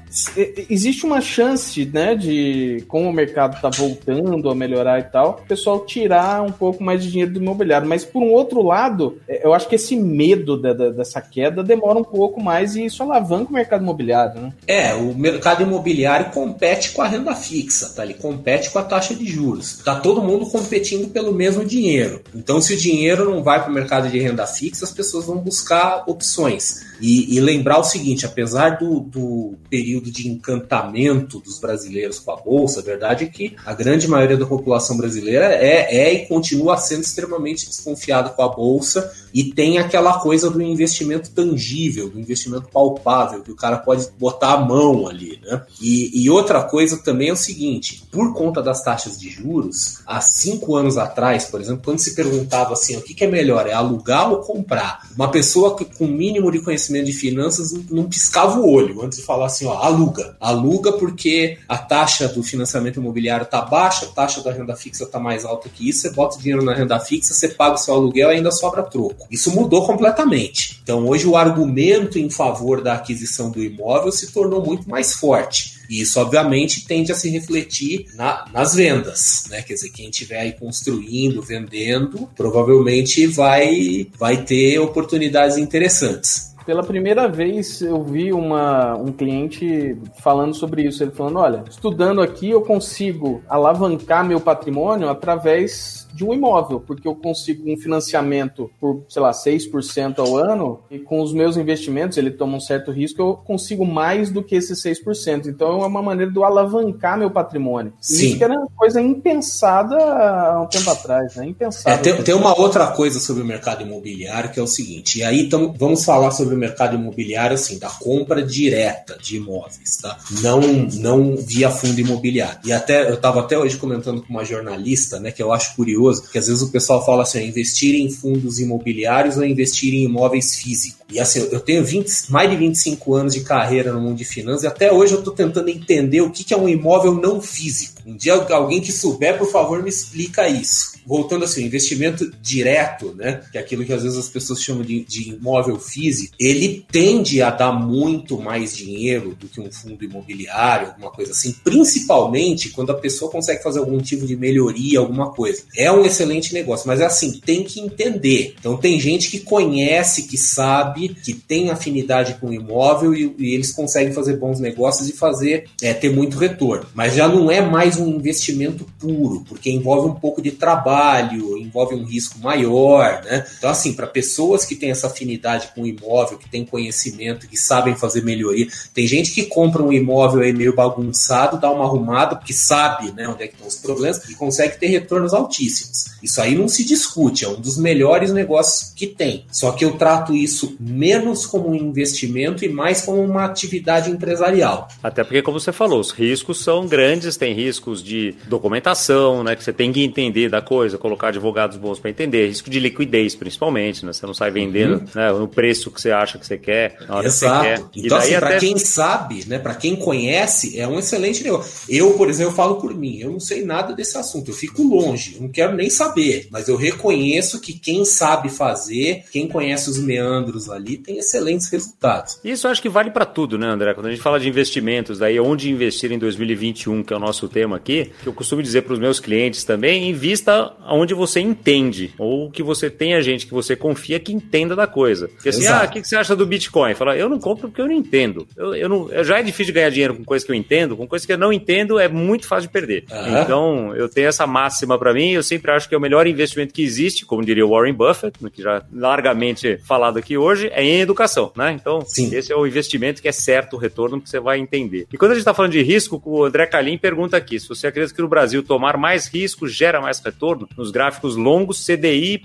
Existe uma chance, né, de, como o mercado está voltando a melhorar e tal, o pessoal tirar um pouco mais de dinheiro do imobiliário. Mas, por um outro lado, é, eu acho que esse medo da, da, dessa queda demora um pouco mais e isso alavanca o mercado imobiliário, né? É, o mercado imobiliário compete com a renda fixa, tá? Ele compete com a taxa de juros. Tá todo mundo competindo pelo mesmo dinheiro. Então, se o dinheiro não vai para o mercado de renda fixa, as pessoas vão buscar opções. E, e lembrar o seguinte: apesar do, do, período de encantamento dos brasileiros com a Bolsa, a verdade é que a grande maioria da população brasileira é, é e continua sendo extremamente desconfiada com a Bolsa e tem aquela coisa do investimento tangível, do investimento palpável, que o cara pode botar a mão ali. Né? E, e outra coisa também é o seguinte: por conta das taxas de juros, há cinco anos atrás, por exemplo, quando se perguntava assim, o que, que é melhor, é alugar ou comprar? Uma pessoa que, com mínimo de conhecimento de finanças não piscava o olho antes de falar assim, ó, aluga. Aluga porque a taxa do financiamento imobiliário está baixa, a taxa da renda fixa está mais alta que isso, você bota o dinheiro na renda fixa, você paga o seu aluguel e ainda sobra troco. Isso mudou completamente. Então, hoje, o argumento em favor da aquisição do imóvel se tornou muito mais forte. E isso, obviamente, tende a se refletir na, nas vendas, né? Quer dizer, quem estiver aí construindo, vendendo, provavelmente vai, vai ter oportunidades interessantes. Pela primeira vez eu vi uma, um cliente falando sobre isso. Ele falando: olha, estudando aqui eu consigo alavancar meu patrimônio através de um imóvel, porque eu consigo um financiamento por, sei lá, 6% ao ano, e com os meus investimentos, ele toma um certo risco, eu consigo mais do que esses 6%. Então é uma maneira de eu alavancar meu patrimônio. Sim. Isso que era uma coisa impensada há um tempo atrás, né? Impensada. É, tem, tem, uma outra coisa sobre o mercado imobiliário que é o seguinte, e aí tamo, vamos falar sobre o mercado imobiliário assim, da compra direta de imóveis, tá? Não, não via fundo imobiliário. E até eu estava até hoje comentando com uma jornalista, né, que eu acho curioso, que às vezes o pessoal fala assim, investir em fundos imobiliários ou investir em imóveis físicos. E assim, eu tenho 20, mais de 25 anos de carreira no mundo de finanças e até hoje eu estou tentando entender o que é um imóvel não físico. Um dia alguém que souber, por favor, me explica isso voltando assim, investimento direto, né? Que é aquilo que às vezes as pessoas chamam de, de imóvel físico, ele tende a dar muito mais dinheiro do que um fundo imobiliário, alguma coisa assim, principalmente quando a pessoa consegue fazer algum tipo de melhoria, alguma coisa. É um excelente negócio, mas é assim, tem que entender. Então tem gente que conhece, que sabe, que tem afinidade com o imóvel e, e eles conseguem fazer bons negócios e fazer é, ter muito retorno. Mas já não é mais um investimento puro, porque envolve um pouco de trabalho envolve um risco maior, né? Então, assim, para pessoas que têm essa afinidade com o imóvel, que têm conhecimento, que sabem fazer melhoria, tem gente que compra um imóvel aí meio bagunçado, dá uma arrumada, porque sabe né, onde é que estão os problemas e consegue ter retornos altíssimos. Isso aí não se discute, é um dos melhores negócios que tem. Só que eu trato isso menos como um investimento e mais como uma atividade empresarial. Até porque, como você falou, os riscos são grandes, tem riscos de documentação, né? Que você tem que entender da coisa colocar advogados bons para entender, risco de liquidez principalmente, né? Você não sai vendendo uhum. né, no preço que você acha que você quer, na hora Exato. que você quer. Então, assim, até... para quem sabe, né, para quem conhece, é um excelente negócio. Eu, por exemplo, falo por mim, eu não sei nada desse assunto, eu fico longe, eu não quero nem saber, mas eu reconheço que quem sabe fazer, quem conhece os meandros ali, tem excelentes resultados. Isso eu acho que vale para tudo, né, André? Quando a gente fala de investimentos, daí onde investir em 2021, que é o nosso tema aqui, que eu costumo dizer para os meus clientes também, invista onde você entende, ou que você tenha gente que você confia que entenda da coisa. Porque assim, Exato. ah, o que você acha do Bitcoin? Fala, eu não compro porque eu não entendo. Eu, eu não, já é difícil ganhar dinheiro com coisa que eu entendo, com coisa que eu não entendo é muito fácil de perder. Uhum. Então, eu tenho essa máxima para mim, eu sempre acho que é o melhor investimento que existe, como diria Warren Buffett, que já largamente falado aqui hoje, é em educação, né? Então, Sim. esse é o investimento que é certo o retorno que você vai entender. E quando a gente está falando de risco, o André Calim pergunta aqui, você acredita que no Brasil tomar mais risco gera mais retorno, nos gráficos longos, CDI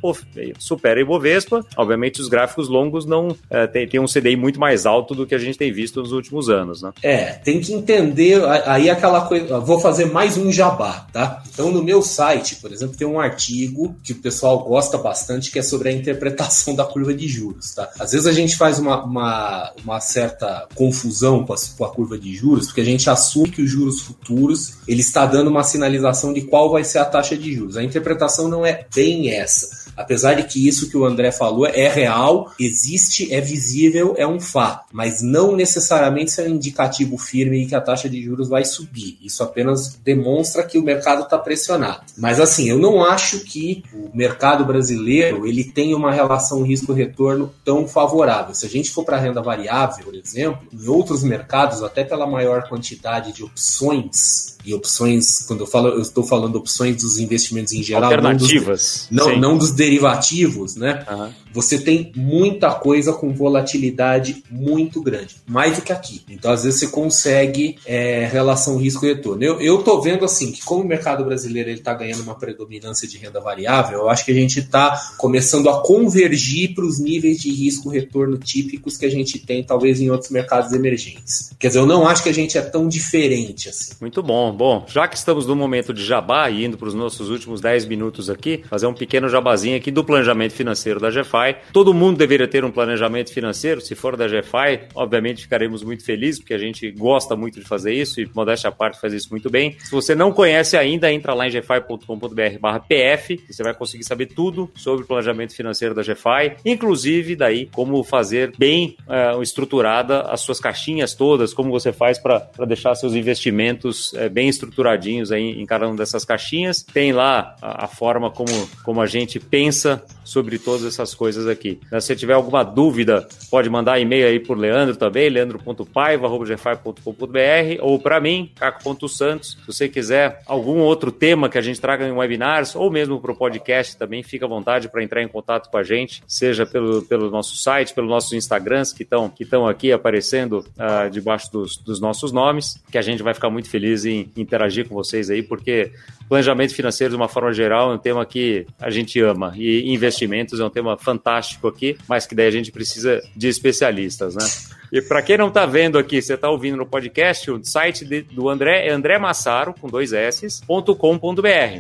supera Ibovespa. Obviamente, os gráficos longos não é, tem, tem um CDI muito mais alto do que a gente tem visto nos últimos anos, né? É, tem que entender aí aquela coisa. Vou fazer mais um jabá, tá? Então, no meu site, por exemplo, tem um artigo que o pessoal gosta bastante que é sobre a interpretação da curva de juros, tá? Às vezes a gente faz uma, uma, uma certa confusão com a, com a curva de juros, porque a gente assume que os juros futuros ele está dando uma sinalização de qual vai ser a taxa de juros. A interpretação não é bem essa. Apesar de que isso que o André falou é real, existe, é visível, é um fato, mas não necessariamente é um indicativo firme que a taxa de juros vai subir. Isso apenas demonstra que o mercado está pressionado. Mas assim, eu não acho que o mercado brasileiro ele tenha uma relação risco-retorno tão favorável. Se a gente for para a renda variável, por exemplo, em outros mercados, até pela maior quantidade de opções e opções, quando eu falo, eu estou falando opções dos investimentos em geral, alternativas, não dos, não, não dos derivativos, né? Uhum. Você tem muita coisa com volatilidade muito grande, mais do que aqui. Então, às vezes, você consegue é, relação risco-retorno. Eu, eu tô vendo assim que, como o mercado brasileiro ele está ganhando uma predominância de renda variável, eu acho que a gente está começando a convergir para os níveis de risco-retorno típicos que a gente tem, talvez, em outros mercados emergentes. Quer dizer, eu não acho que a gente é tão diferente assim. Muito bom. Bom, já que estamos no momento de jabá e indo para os nossos últimos 10 minutos aqui, fazer um pequeno jabazinho aqui do planejamento financeiro da GFI. Todo mundo deveria ter um planejamento financeiro. Se for da GFI, obviamente ficaremos muito felizes, porque a gente gosta muito de fazer isso e, modéstia à parte, faz isso muito bem. Se você não conhece ainda, entra lá em gfi.com.br PF e você vai conseguir saber tudo sobre o planejamento financeiro da GFI, inclusive daí como fazer bem uh, estruturada as suas caixinhas todas, como você faz para deixar seus investimentos uh, bem estruturadinhos aí em cada uma dessas caixinhas. Tem lá a, a forma como, como a gente pensa sobre todas essas coisas aqui. Se você tiver alguma dúvida, pode mandar e-mail aí por Leandro também, leandro.paiva.gfai.com.br ou para mim, caco.santos. Se você quiser algum outro tema que a gente traga em webinar, webinars ou mesmo para o podcast também, fica à vontade para entrar em contato com a gente, seja pelo, pelo nosso site, pelos nossos Instagrams que estão que aqui aparecendo uh, debaixo dos, dos nossos nomes, que a gente vai ficar muito feliz em interagir com vocês aí, porque planejamento financeiro de uma forma geral é um tema que a gente ama e investimentos é um tema fantástico aqui, mas que daí a gente precisa de especialistas, né? E para quem não está vendo aqui, você está ouvindo no podcast, o site de, do André é André Massaro, com dois S.com.br.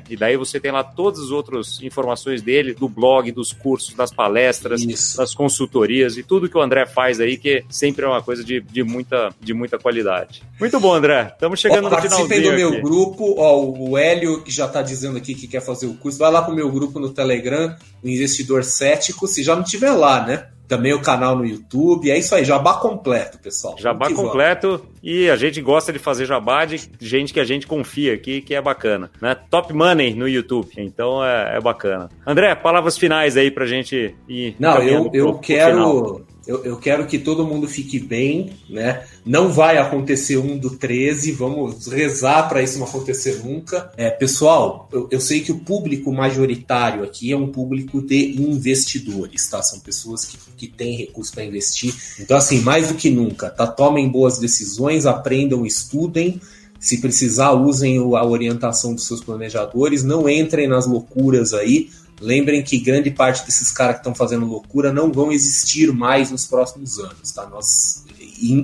E daí você tem lá todas as outras informações dele, do blog, dos cursos, das palestras, Isso. das consultorias e tudo que o André faz aí, que sempre é uma coisa de, de, muita, de muita qualidade. Muito bom, André. Estamos chegando ó, no finalzinho Participem do meu aqui. grupo, ó, o Hélio, que já está dizendo aqui que quer fazer o curso, vai lá para o meu grupo no Telegram, o Investidor Cético, se já não tiver lá, né? Também o canal no YouTube. É isso aí, jabá completo, pessoal. Jabá completo e a gente gosta de fazer jabá de gente que a gente confia aqui, que é bacana. Né? Top Money no YouTube, então é, é bacana. André, palavras finais aí pra gente ir. Não, eu, eu pro, quero. Pro eu, eu, quero que todo mundo fique bem, né? Não vai acontecer um do 13, vamos rezar para isso não acontecer nunca. É, pessoal, eu, eu, sei que o público majoritário aqui é um público de investidores, tá? São pessoas que, que têm recursos para investir. Então, assim, mais do que nunca, tá? Tomem boas decisões, aprendam, estudem. Se precisar, usem a orientação dos seus planejadores, não entrem nas loucuras aí Lembrem que grande parte desses caras que estão fazendo loucura não vão existir mais nos próximos anos, tá? Nós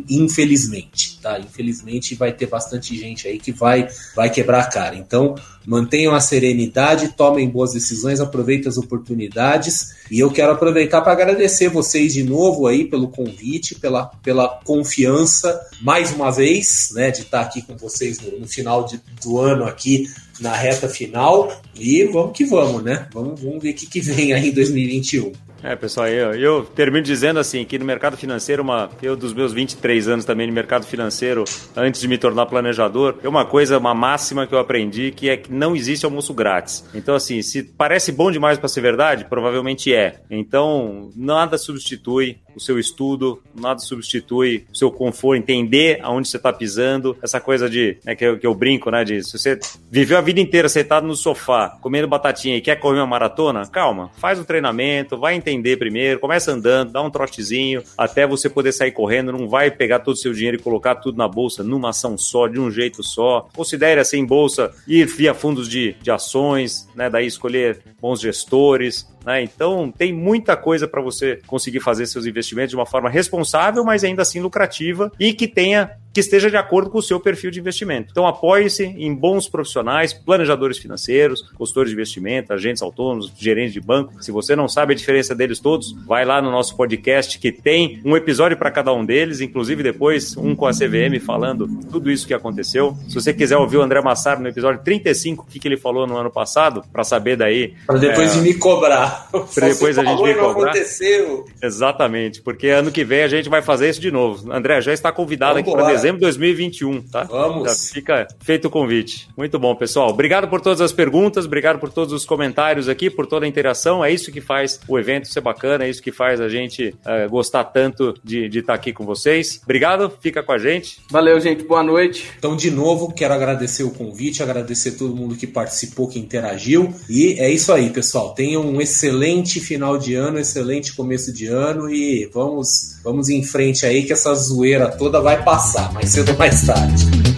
infelizmente, tá? Infelizmente vai ter bastante gente aí que vai, vai quebrar a cara. Então, mantenham a serenidade, tomem boas decisões, aproveitem as oportunidades. E eu quero aproveitar para agradecer vocês de novo aí pelo convite, pela, pela confiança, mais uma vez, né, de estar aqui com vocês no, no final de, do ano aqui na reta final. E vamos que vamos, né? Vamos, vamos ver o que, que vem aí em 2021. É, pessoal, eu, eu termino dizendo assim, que no mercado financeiro, uma, eu dos meus 23 anos também no mercado financeiro, antes de me tornar planejador, é uma coisa, uma máxima que eu aprendi, que é que não existe almoço grátis. Então, assim, se parece bom demais para ser verdade, provavelmente é. Então, nada substitui o seu estudo, nada substitui o seu conforto, entender aonde você está pisando, essa coisa de, né, que, eu, que eu brinco, né, de se você viveu a vida inteira sentado no sofá, comendo batatinha e quer correr uma maratona, calma, faz o treinamento, vai entender primeiro, começa andando, dá um trotezinho, até você poder sair correndo, não vai pegar todo o seu dinheiro e colocar tudo na bolsa numa ação só, de um jeito só. Considere assim, bolsa, ir via fundos de, de ações, né, daí escolher bons gestores, né? Então, tem muita coisa para você conseguir fazer seus investimentos de uma forma responsável, mas ainda assim lucrativa e que tenha que esteja de acordo com o seu perfil de investimento. Então, apoie-se em bons profissionais, planejadores financeiros, consultores de investimento, agentes autônomos, gerentes de banco. Se você não sabe a diferença deles todos, vai lá no nosso podcast que tem um episódio para cada um deles, inclusive depois um com a CVM falando tudo isso que aconteceu. Se você quiser ouvir o André Massaro no episódio 35, o que, que ele falou no ano passado, para saber daí. Para depois é... me cobrar. Para depois a gente me cobrar. Aconteceu. Exatamente, porque ano que vem a gente vai fazer isso de novo. André já está convidado Vamos aqui para dezembro de 2021, tá? Vamos. Já fica feito o convite. Muito bom, pessoal. Obrigado por todas as perguntas, obrigado por todos os comentários aqui, por toda a interação. É isso que faz o evento ser bacana, é isso que faz a gente uh, gostar tanto de estar tá aqui com vocês. Obrigado, fica com a gente. Valeu, gente. Boa noite. Então, de novo, quero agradecer o convite, agradecer todo mundo que participou, que interagiu. E é isso aí, pessoal. Tenham um excelente final de ano, excelente começo de ano e vamos, vamos em frente aí que essa zoeira toda vai passar mais cedo ou mais tarde.